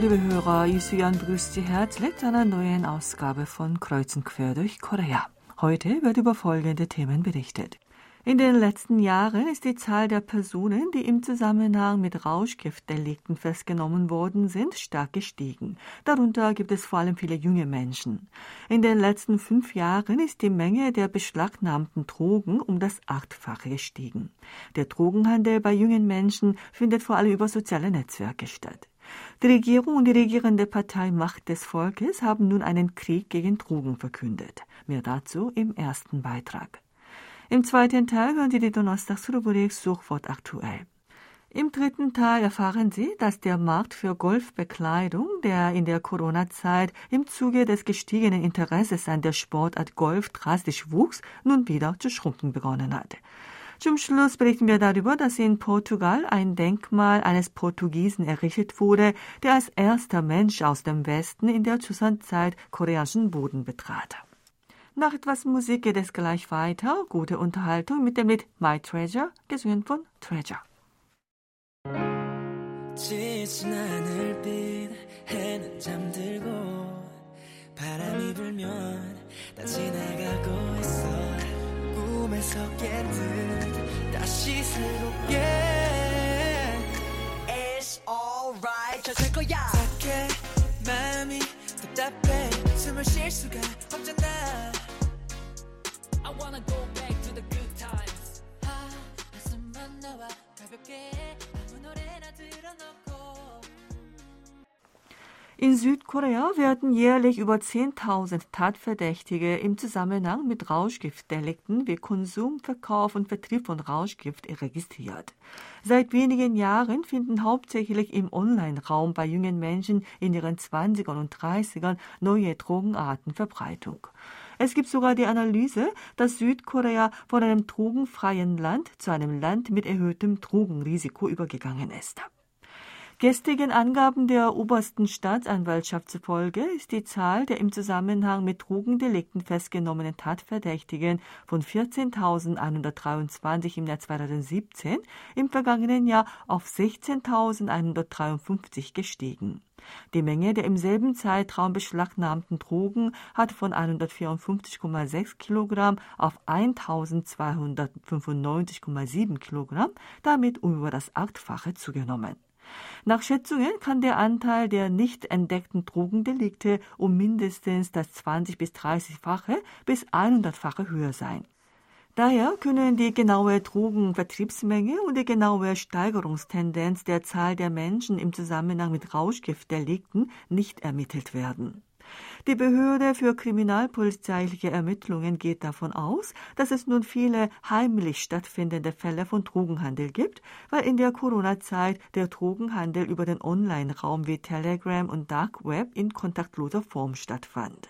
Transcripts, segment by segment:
liebe Hörer, Isuyan begrüßt Sie herzlich zu einer neuen Ausgabe von Kreuzen quer durch Korea. Heute wird über folgende Themen berichtet. In den letzten Jahren ist die Zahl der Personen, die im Zusammenhang mit Rauschgiftdelikten festgenommen worden sind, stark gestiegen. Darunter gibt es vor allem viele junge Menschen. In den letzten fünf Jahren ist die Menge der beschlagnahmten Drogen um das Achtfache gestiegen. Der Drogenhandel bei jungen Menschen findet vor allem über soziale Netzwerke statt. Die Regierung und die regierende Partei Macht des Volkes haben nun einen Krieg gegen Drogen verkündet. Mehr dazu im ersten Beitrag. Im zweiten Teil hören Sie die Donnerstagsrubrik Suchwort aktuell. Im dritten Teil erfahren Sie, dass der Markt für Golfbekleidung, der in der Corona-Zeit im Zuge des gestiegenen Interesses an der Sportart Golf drastisch wuchs, nun wieder zu schrumpfen begonnen hat. Zum Schluss berichten wir darüber, dass in Portugal ein Denkmal eines Portugiesen errichtet wurde, der als erster Mensch aus dem Westen in der Zwischenzeit koreanischen Boden betrat. Nach etwas Musik geht es gleich weiter. Gute Unterhaltung mit dem Lied My Treasure, gesungen von Treasure. 지친 하늘빛 해는 잠들고 바람이 불면 다 지나가고 있어 꿈에서 깬듯 다시 새롭게 It's alright 잘될 거야 착해 마음이 답답해 숨을 쉴 수가 없잖아 I wanna go back to the good times 아 가슴만 나와 가볍게 아무 노래나 틀어놓고 In Südkorea werden jährlich über 10.000 Tatverdächtige im Zusammenhang mit Rauschgiftdelikten wie Konsum, Verkauf und Vertrieb von Rauschgift registriert. Seit wenigen Jahren finden hauptsächlich im Online-Raum bei jungen Menschen in ihren 20ern und 30ern neue Drogenarten Verbreitung. Es gibt sogar die Analyse, dass Südkorea von einem drogenfreien Land zu einem Land mit erhöhtem Drogenrisiko übergegangen ist. Gestrigen Angaben der obersten Staatsanwaltschaft zufolge ist die Zahl der im Zusammenhang mit Drogendelikten festgenommenen Tatverdächtigen von 14.123 im Jahr 2017 im vergangenen Jahr auf 16.153 gestiegen. Die Menge der im selben Zeitraum beschlagnahmten Drogen hat von 154,6 Kilogramm auf 1295,7 Kilogramm, damit um über das Achtfache zugenommen. Nach Schätzungen kann der Anteil der nicht entdeckten Drogendelikte um mindestens das 20 bis 30-fache bis 100-fache höher sein. Daher können die genaue Drogenvertriebsmenge und die genaue Steigerungstendenz der Zahl der Menschen im Zusammenhang mit Rauschgiftdelikten nicht ermittelt werden. Die Behörde für kriminalpolizeiliche Ermittlungen geht davon aus, dass es nun viele heimlich stattfindende Fälle von Drogenhandel gibt, weil in der Corona-Zeit der Drogenhandel über den Online-Raum wie Telegram und Dark Web in kontaktloser Form stattfand.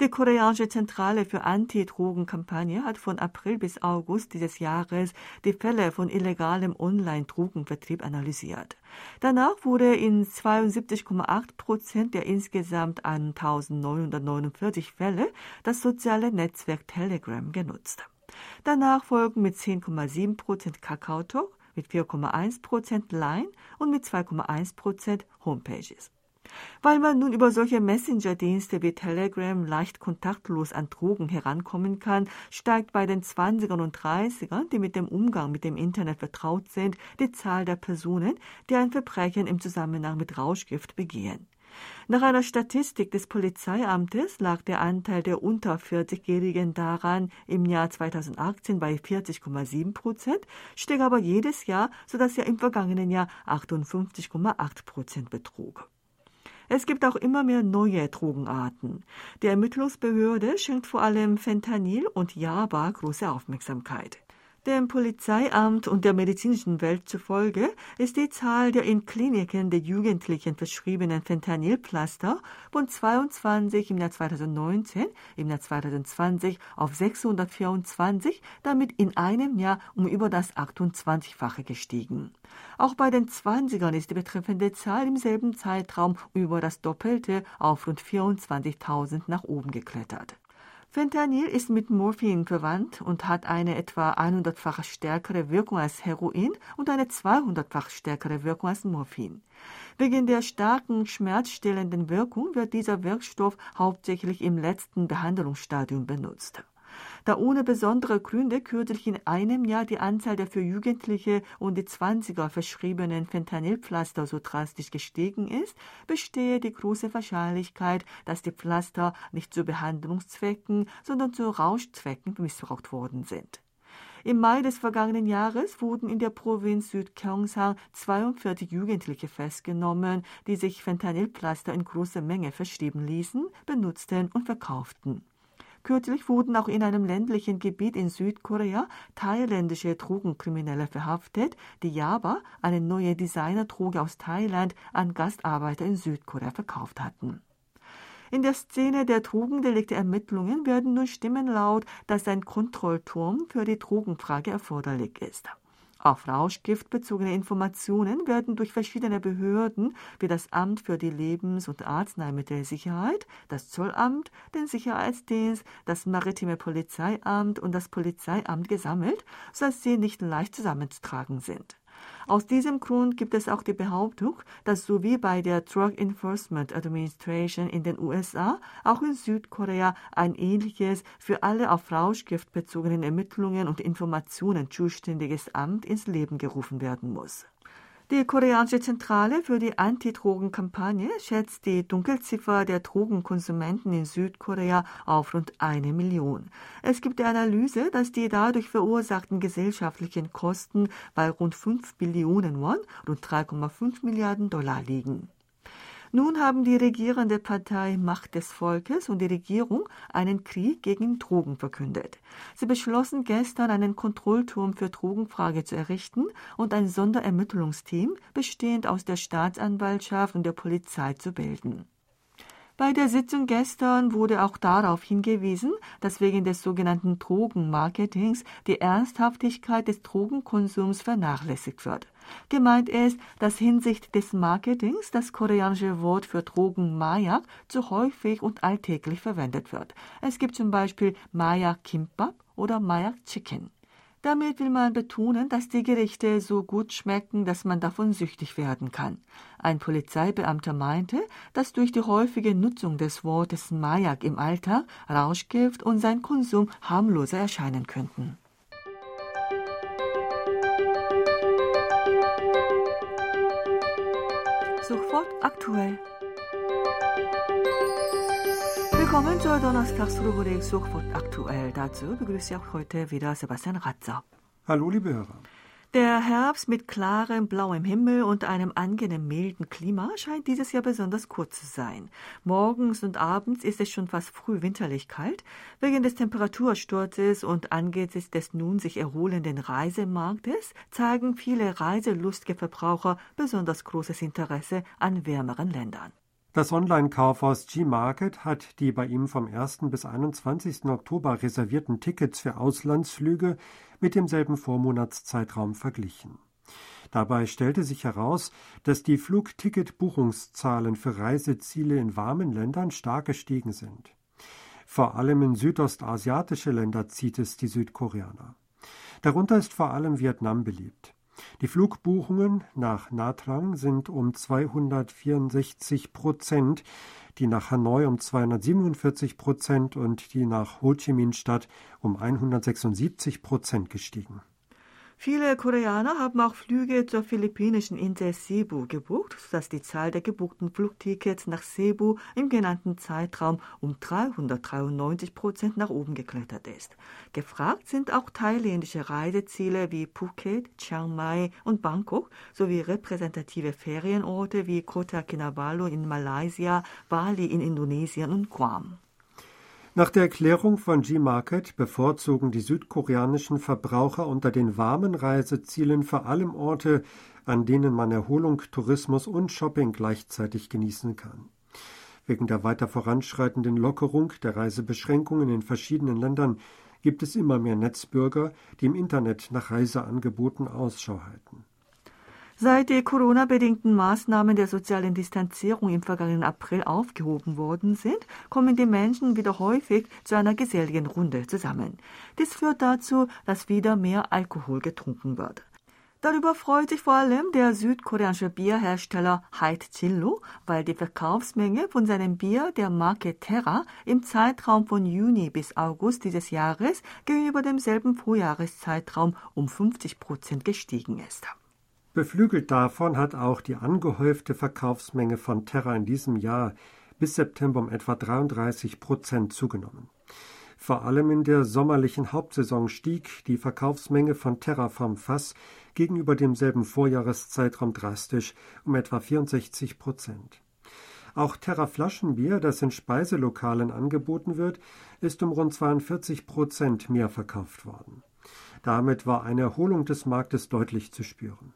Die koreanische Zentrale für Anti-Drogen-Kampagne hat von April bis August dieses Jahres die Fälle von illegalem Online-Drogenvertrieb analysiert. Danach wurde in 72,8 Prozent der insgesamt 1949 Fälle das soziale Netzwerk Telegram genutzt. Danach folgen mit 10,7 Prozent KakaoTalk, mit 4,1 Prozent Line und mit 2,1 Prozent Homepages. Weil man nun über solche Messenger-Dienste wie Telegram leicht kontaktlos an Drogen herankommen kann, steigt bei den 20ern und 30ern, die mit dem Umgang mit dem Internet vertraut sind, die Zahl der Personen, die ein Verbrechen im Zusammenhang mit Rauschgift begehen. Nach einer Statistik des Polizeiamtes lag der Anteil der unter 40-Jährigen daran im Jahr 2018 bei 40,7 Prozent, stieg aber jedes Jahr, sodass er im vergangenen Jahr 58,8 Prozent betrug. Es gibt auch immer mehr neue Drogenarten. Die Ermittlungsbehörde schenkt vor allem Fentanyl und Java große Aufmerksamkeit. Dem Polizeiamt und der medizinischen Welt zufolge ist die Zahl der in Kliniken der Jugendlichen verschriebenen Fentanylpflaster von 22 im Jahr 2019 im Jahr 2020 auf 624, damit in einem Jahr um über das 28-fache gestiegen. Auch bei den 20ern ist die betreffende Zahl im selben Zeitraum über das Doppelte auf rund 24.000 nach oben geklettert. Fentanyl ist mit Morphin verwandt und hat eine etwa 100-fach stärkere Wirkung als Heroin und eine 200-fach stärkere Wirkung als Morphin. Wegen der starken schmerzstillenden Wirkung wird dieser Wirkstoff hauptsächlich im letzten Behandlungsstadium benutzt. Da ohne besondere Gründe kürzlich in einem Jahr die Anzahl der für Jugendliche und die Zwanziger verschriebenen Fentanylpflaster so drastisch gestiegen ist, bestehe die große Wahrscheinlichkeit, dass die Pflaster nicht zu Behandlungszwecken, sondern zu Rauschzwecken missbraucht worden sind. Im Mai des vergangenen Jahres wurden in der Provinz Südkyongsang 42 Jugendliche festgenommen, die sich Fentanylpflaster in großer Menge verschrieben ließen, benutzten und verkauften. Kürzlich wurden auch in einem ländlichen Gebiet in Südkorea thailändische Drogenkriminelle verhaftet, die Java, eine neue Designerdroge aus Thailand, an Gastarbeiter in Südkorea verkauft hatten. In der Szene der Drogendelikte Ermittlungen werden nur Stimmen laut, dass ein Kontrollturm für die Drogenfrage erforderlich ist. Auf rauschgiftbezogene Informationen werden durch verschiedene Behörden wie das Amt für die Lebens- und Arzneimittelsicherheit, das Zollamt, den Sicherheitsdienst, das Maritime Polizeiamt und das Polizeiamt gesammelt, sodass sie nicht leicht zusammenzutragen sind. Aus diesem Grund gibt es auch die Behauptung, dass so wie bei der Drug Enforcement Administration in den USA auch in Südkorea ein ähnliches für alle auf Rauschgift bezogenen Ermittlungen und Informationen zuständiges Amt ins Leben gerufen werden muss. Die koreanische Zentrale für die Anti-Drogen-Kampagne schätzt die Dunkelziffer der Drogenkonsumenten in Südkorea auf rund eine Million. Es gibt die Analyse, dass die dadurch verursachten gesellschaftlichen Kosten bei rund 5 Billionen Won, rund 3,5 Milliarden Dollar liegen. Nun haben die regierende Partei Macht des Volkes und die Regierung einen Krieg gegen Drogen verkündet. Sie beschlossen gestern, einen Kontrollturm für Drogenfrage zu errichten und ein Sonderermittlungsteam bestehend aus der Staatsanwaltschaft und der Polizei zu bilden. Bei der Sitzung gestern wurde auch darauf hingewiesen, dass wegen des sogenannten Drogenmarketings die Ernsthaftigkeit des Drogenkonsums vernachlässigt wird. Gemeint ist, dass hinsichtlich des Marketings das koreanische Wort für Drogen Mayak zu häufig und alltäglich verwendet wird. Es gibt zum Beispiel Mayak Kimbap oder Mayak Chicken. Damit will man betonen, dass die Gerichte so gut schmecken, dass man davon süchtig werden kann. Ein Polizeibeamter meinte, dass durch die häufige Nutzung des Wortes Mayak im Alltag Rauschgift und sein Konsum harmloser erscheinen könnten. Sofort aktuell. Willkommen zur Donnerstagsrubrik Suchwort aktuell. Dazu begrüße ich auch heute wieder Sebastian Ratzer. Hallo, liebe Hörer. Der Herbst mit klarem blauem Himmel und einem angenehm milden Klima scheint dieses Jahr besonders kurz zu sein. Morgens und abends ist es schon fast früh winterlich kalt. Wegen des Temperatursturzes und angesichts des nun sich erholenden Reisemarktes zeigen viele reiselustige Verbraucher besonders großes Interesse an wärmeren Ländern. Das Online-Kaufhaus G-Market hat die bei ihm vom 1. bis 21. Oktober reservierten Tickets für Auslandsflüge mit demselben Vormonatszeitraum verglichen. Dabei stellte sich heraus, dass die Flugticketbuchungszahlen für Reiseziele in warmen Ländern stark gestiegen sind. Vor allem in südostasiatische Länder zieht es die Südkoreaner. Darunter ist vor allem Vietnam beliebt. Die Flugbuchungen nach Natrang sind um 264 Prozent, die nach Hanoi um 247 Prozent und die nach Ho Chi Minh Stadt um 176 Prozent gestiegen. Viele Koreaner haben auch Flüge zur philippinischen Insel Cebu gebucht, sodass die Zahl der gebuchten Flugtickets nach Cebu im genannten Zeitraum um 393 Prozent nach oben geklettert ist. Gefragt sind auch thailändische Reiseziele wie Phuket, Chiang Mai und Bangkok sowie repräsentative Ferienorte wie Kota Kinabalu in Malaysia, Bali in Indonesien und Guam. Nach der Erklärung von G-Market bevorzugen die südkoreanischen Verbraucher unter den warmen Reisezielen vor allem Orte, an denen man Erholung, Tourismus und Shopping gleichzeitig genießen kann. Wegen der weiter voranschreitenden Lockerung der Reisebeschränkungen in verschiedenen Ländern gibt es immer mehr Netzbürger, die im Internet nach Reiseangeboten Ausschau halten. Seit die Corona-bedingten Maßnahmen der sozialen Distanzierung im vergangenen April aufgehoben worden sind, kommen die Menschen wieder häufig zu einer geselligen Runde zusammen. Dies führt dazu, dass wieder mehr Alkohol getrunken wird. Darüber freut sich vor allem der südkoreanische Bierhersteller Heit Chillo, weil die Verkaufsmenge von seinem Bier der Marke Terra im Zeitraum von Juni bis August dieses Jahres gegenüber demselben Vorjahreszeitraum um 50 Prozent gestiegen ist. Beflügelt davon hat auch die angehäufte Verkaufsmenge von Terra in diesem Jahr bis September um etwa 33 Prozent zugenommen. Vor allem in der sommerlichen Hauptsaison stieg die Verkaufsmenge von Terra vom Fass gegenüber demselben Vorjahreszeitraum drastisch um etwa 64 Prozent. Auch Terra Flaschenbier, das in Speiselokalen angeboten wird, ist um rund 42 Prozent mehr verkauft worden. Damit war eine Erholung des Marktes deutlich zu spüren.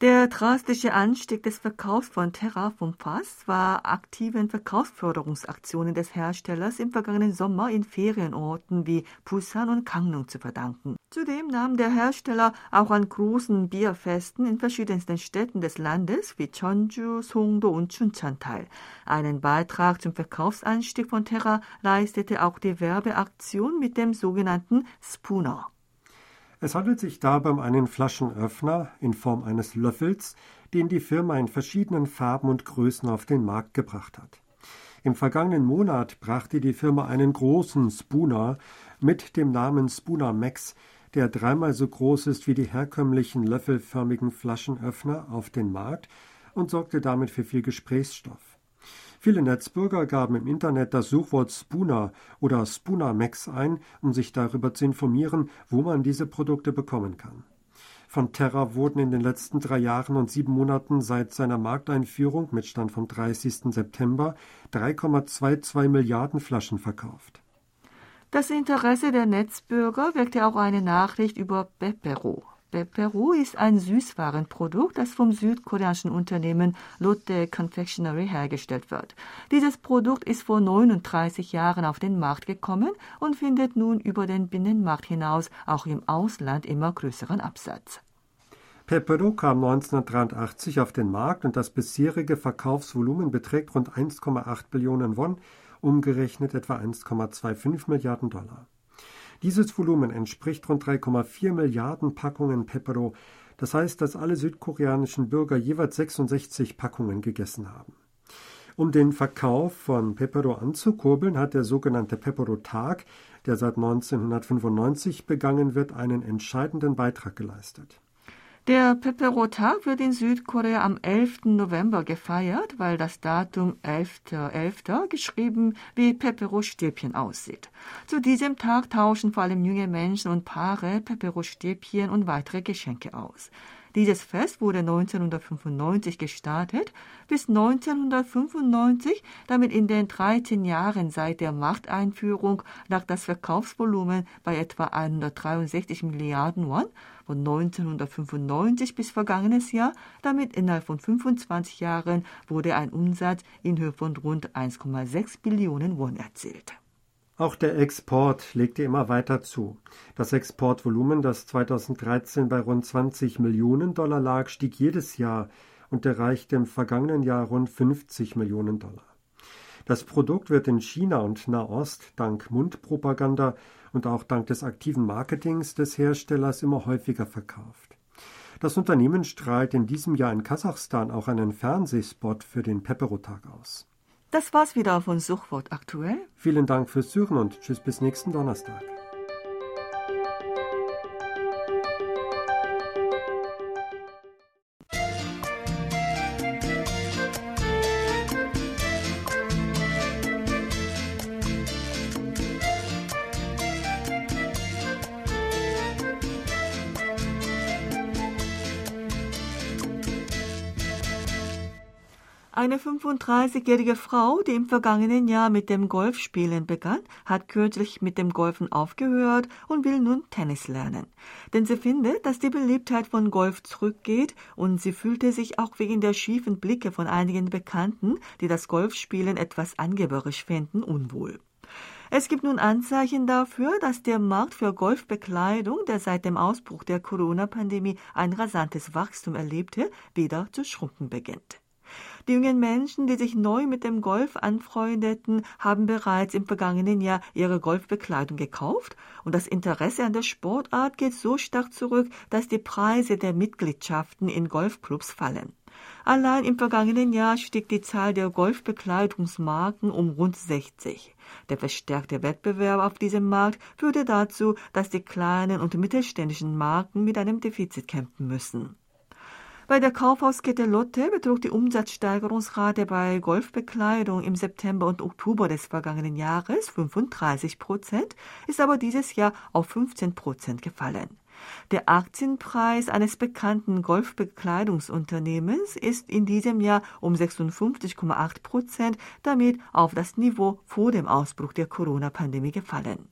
Der drastische Anstieg des Verkaufs von Terra vom Fass war aktiven Verkaufsförderungsaktionen des Herstellers im vergangenen Sommer in Ferienorten wie Busan und Gangneung zu verdanken. Zudem nahm der Hersteller auch an großen Bierfesten in verschiedensten Städten des Landes wie Cheonju, Songdo und Chuncheon teil. Einen Beitrag zum Verkaufsanstieg von Terra leistete auch die Werbeaktion mit dem sogenannten Spooner. Es handelt sich dabei um einen Flaschenöffner in Form eines Löffels, den die Firma in verschiedenen Farben und Größen auf den Markt gebracht hat. Im vergangenen Monat brachte die Firma einen großen Spooner mit dem Namen Spooner Max, der dreimal so groß ist wie die herkömmlichen löffelförmigen Flaschenöffner, auf den Markt und sorgte damit für viel Gesprächsstoff. Viele Netzbürger gaben im Internet das Suchwort Spooner oder Spooner Max ein, um sich darüber zu informieren, wo man diese Produkte bekommen kann. Von Terra wurden in den letzten drei Jahren und sieben Monaten seit seiner Markteinführung mit Stand vom 30. September 3,22 Milliarden Flaschen verkauft. Das Interesse der Netzbürger weckte auch eine Nachricht über Pepero. Peru ist ein Süßwarenprodukt, das vom südkoreanischen Unternehmen Lotte Confectionery hergestellt wird. Dieses Produkt ist vor 39 Jahren auf den Markt gekommen und findet nun über den Binnenmarkt hinaus auch im Ausland immer größeren Absatz. Pepero kam 1983 auf den Markt und das bisherige Verkaufsvolumen beträgt rund 1,8 Billionen Won, umgerechnet etwa 1,25 Milliarden Dollar. Dieses Volumen entspricht rund 3,4 Milliarden Packungen Pepero, das heißt, dass alle südkoreanischen Bürger jeweils 66 Packungen gegessen haben. Um den Verkauf von Pepero anzukurbeln, hat der sogenannte Pepero-Tag, der seit 1995 begangen wird, einen entscheidenden Beitrag geleistet. Der Pepero-Tag wird in Südkorea am 11. November gefeiert, weil das Datum 11.11. .11. geschrieben wie Pepero-Stäbchen aussieht. Zu diesem Tag tauschen vor allem junge Menschen und Paare Pepero-Stäbchen und weitere Geschenke aus. Dieses Fest wurde 1995 gestartet. Bis 1995, damit in den 13 Jahren seit der Markteinführung, lag das Verkaufsvolumen bei etwa 163 Milliarden Won. Von 1995 bis vergangenes Jahr, damit innerhalb von 25 Jahren, wurde ein Umsatz in Höhe von rund 1,6 Billionen Won erzielt. Auch der Export legte immer weiter zu. Das Exportvolumen, das 2013 bei rund 20 Millionen Dollar lag, stieg jedes Jahr und erreichte im vergangenen Jahr rund 50 Millionen Dollar. Das Produkt wird in China und Nahost dank Mundpropaganda und auch dank des aktiven Marketings des Herstellers immer häufiger verkauft. Das Unternehmen strahlt in diesem Jahr in Kasachstan auch einen Fernsehspot für den Pepero-Tag aus. Das war's wieder von Suchwort aktuell. Vielen Dank fürs Zuhören und tschüss bis nächsten Donnerstag. Eine 35-jährige Frau, die im vergangenen Jahr mit dem Golfspielen begann, hat kürzlich mit dem Golfen aufgehört und will nun Tennis lernen. Denn sie findet, dass die Beliebtheit von Golf zurückgeht und sie fühlte sich auch wegen der schiefen Blicke von einigen Bekannten, die das Golfspielen etwas angeberisch finden, unwohl. Es gibt nun Anzeichen dafür, dass der Markt für Golfbekleidung, der seit dem Ausbruch der Corona-Pandemie ein rasantes Wachstum erlebte, wieder zu schrumpfen beginnt. Die jungen Menschen, die sich neu mit dem Golf anfreundeten, haben bereits im vergangenen Jahr ihre Golfbekleidung gekauft und das Interesse an der Sportart geht so stark zurück, dass die Preise der Mitgliedschaften in Golfclubs fallen. Allein im vergangenen Jahr stieg die Zahl der Golfbekleidungsmarken um rund 60. Der verstärkte Wettbewerb auf diesem Markt führte dazu, dass die kleinen und mittelständischen Marken mit einem Defizit kämpfen müssen. Bei der Kaufhauskette Lotte betrug die Umsatzsteigerungsrate bei Golfbekleidung im September und Oktober des vergangenen Jahres 35 Prozent, ist aber dieses Jahr auf 15 Prozent gefallen. Der Aktienpreis eines bekannten Golfbekleidungsunternehmens ist in diesem Jahr um 56,8 Prozent damit auf das Niveau vor dem Ausbruch der Corona-Pandemie gefallen.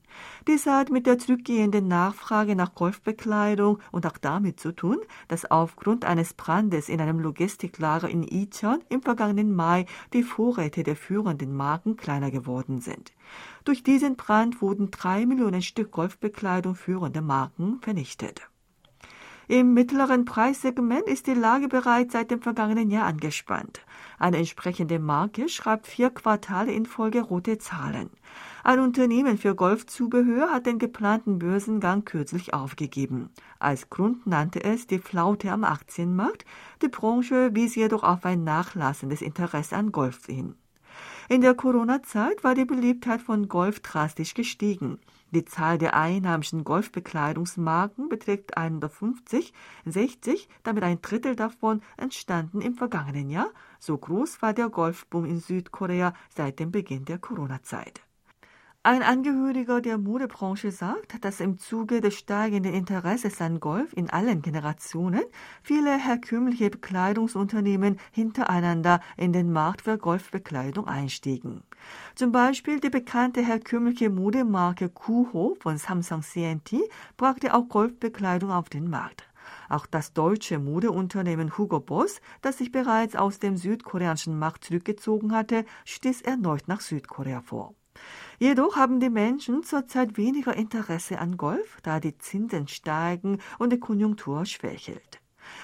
Dies hat mit der zurückgehenden Nachfrage nach Golfbekleidung und auch damit zu tun, dass aufgrund eines Brandes in einem Logistiklager in Icheon im vergangenen Mai die Vorräte der führenden Marken kleiner geworden sind. Durch diesen Brand wurden drei Millionen Stück Golfbekleidung führender Marken vernichtet. Im mittleren Preissegment ist die Lage bereits seit dem vergangenen Jahr angespannt. Eine entsprechende Marke schreibt vier Quartale in Folge rote Zahlen. Ein Unternehmen für Golfzubehör hat den geplanten Börsengang kürzlich aufgegeben. Als Grund nannte es die Flaute am Aktienmarkt. Die Branche wies jedoch auf ein nachlassendes Interesse an Golf hin. In der Corona-Zeit war die Beliebtheit von Golf drastisch gestiegen. Die Zahl der einheimischen Golfbekleidungsmarken beträgt 150, 60, damit ein Drittel davon entstanden im vergangenen Jahr. So groß war der Golfboom in Südkorea seit dem Beginn der Corona-Zeit. Ein Angehöriger der Modebranche sagt, dass im Zuge des steigenden Interesses an Golf in allen Generationen viele herkömmliche Bekleidungsunternehmen hintereinander in den Markt für Golfbekleidung einstiegen. Zum Beispiel die bekannte herkömmliche Modemarke Kuho von Samsung CNT brachte auch Golfbekleidung auf den Markt. Auch das deutsche Modeunternehmen Hugo Boss, das sich bereits aus dem südkoreanischen Markt zurückgezogen hatte, stieß erneut nach Südkorea vor. Jedoch haben die Menschen zurzeit weniger Interesse an Golf, da die Zinsen steigen und die Konjunktur schwächelt.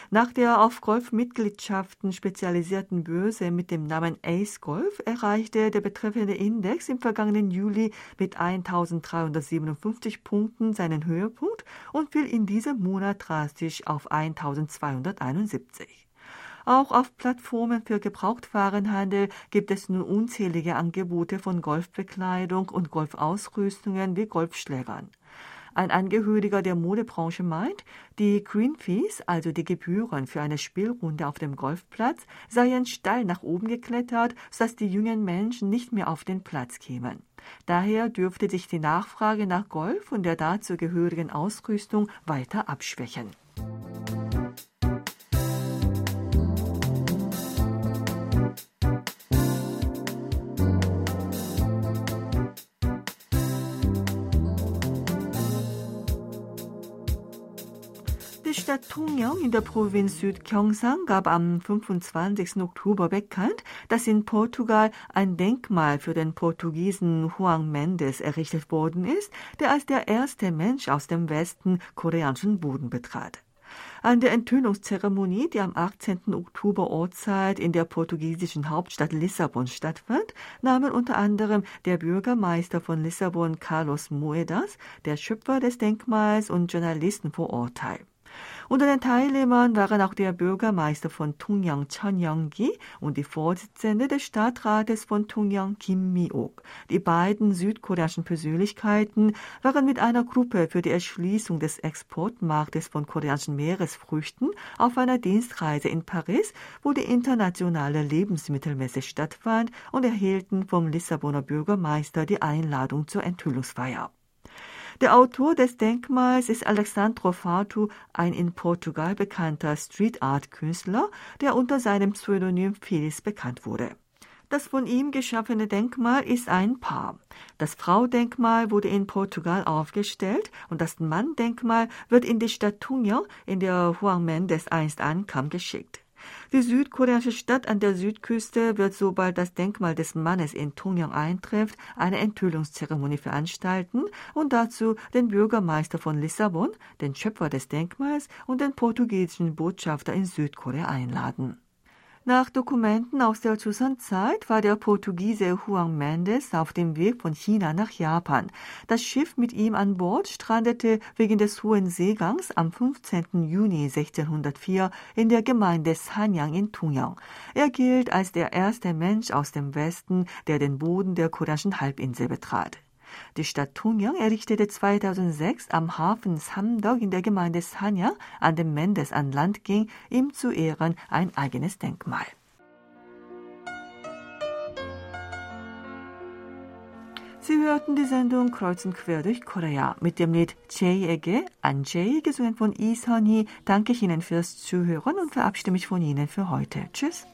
Nach der auf Golfmitgliedschaften spezialisierten Börse mit dem Namen Ace Golf erreichte der betreffende Index im vergangenen Juli mit 1357 Punkten seinen Höhepunkt und fiel in diesem Monat drastisch auf 1271. Auch auf Plattformen für Gebrauchtwarenhandel gibt es nun unzählige Angebote von Golfbekleidung und Golfausrüstungen wie Golfschlägern. Ein Angehöriger der Modebranche meint, die Green Fees, also die Gebühren für eine Spielrunde auf dem Golfplatz, seien steil nach oben geklettert, sodass die jungen Menschen nicht mehr auf den Platz kämen. Daher dürfte sich die Nachfrage nach Golf und der dazugehörigen Ausrüstung weiter abschwächen. Tungyong in der Provinz Südgyeongsang gab am 25. Oktober bekannt, dass in Portugal ein Denkmal für den Portugiesen Juan Mendes errichtet worden ist, der als der erste Mensch aus dem Westen koreanischen Boden betrat. An der Enthüllungszeremonie, die am 18. Oktober Ortszeit in der portugiesischen Hauptstadt Lissabon stattfand, nahmen unter anderem der Bürgermeister von Lissabon Carlos Moedas, der Schöpfer des Denkmals und Journalisten vor Ort teil. Unter den Teilnehmern waren auch der Bürgermeister von Tungyang Chon Young-gi und die Vorsitzende des Stadtrates von Tungyang Kim Mi-ok. Die beiden südkoreanischen Persönlichkeiten waren mit einer Gruppe für die Erschließung des Exportmarktes von koreanischen Meeresfrüchten auf einer Dienstreise in Paris, wo die internationale Lebensmittelmesse stattfand und erhielten vom Lissabonner Bürgermeister die Einladung zur Enthüllungsfeier. Der Autor des Denkmals ist Alexandro Fatu, ein in Portugal bekannter Street Art Künstler, der unter seinem Pseudonym Feliz bekannt wurde. Das von ihm geschaffene Denkmal ist ein Paar. Das Fraudenkmal wurde in Portugal aufgestellt und das Manndenkmal wird in die Stadt Tunja, in der Juan Mendes einst ankam, geschickt. Die südkoreanische Stadt an der Südküste wird, sobald das Denkmal des Mannes in Tongyang eintrifft, eine Enthüllungszeremonie veranstalten und dazu den Bürgermeister von Lissabon, den Schöpfer des Denkmals und den portugiesischen Botschafter in Südkorea einladen. Nach Dokumenten aus der Joseon-Zeit war der Portugiese Juan Mendes auf dem Weg von China nach Japan. Das Schiff mit ihm an Bord strandete wegen des hohen Seegangs am 15. Juni 1604 in der Gemeinde Sanyang in Tungyang. Er gilt als der erste Mensch aus dem Westen, der den Boden der koreanischen Halbinsel betrat. Die Stadt Tungyang errichtete 2006 am Hafen Samdok in der Gemeinde Sanya, an dem Mendes an Land ging, ihm zu Ehren ein eigenes Denkmal. Sie hörten die Sendung Kreuz und Quer durch Korea mit dem Lied Jay에게 an Jay, gesungen von Sunny. Danke ich Ihnen fürs Zuhören und verabschiede mich von Ihnen für heute. Tschüss.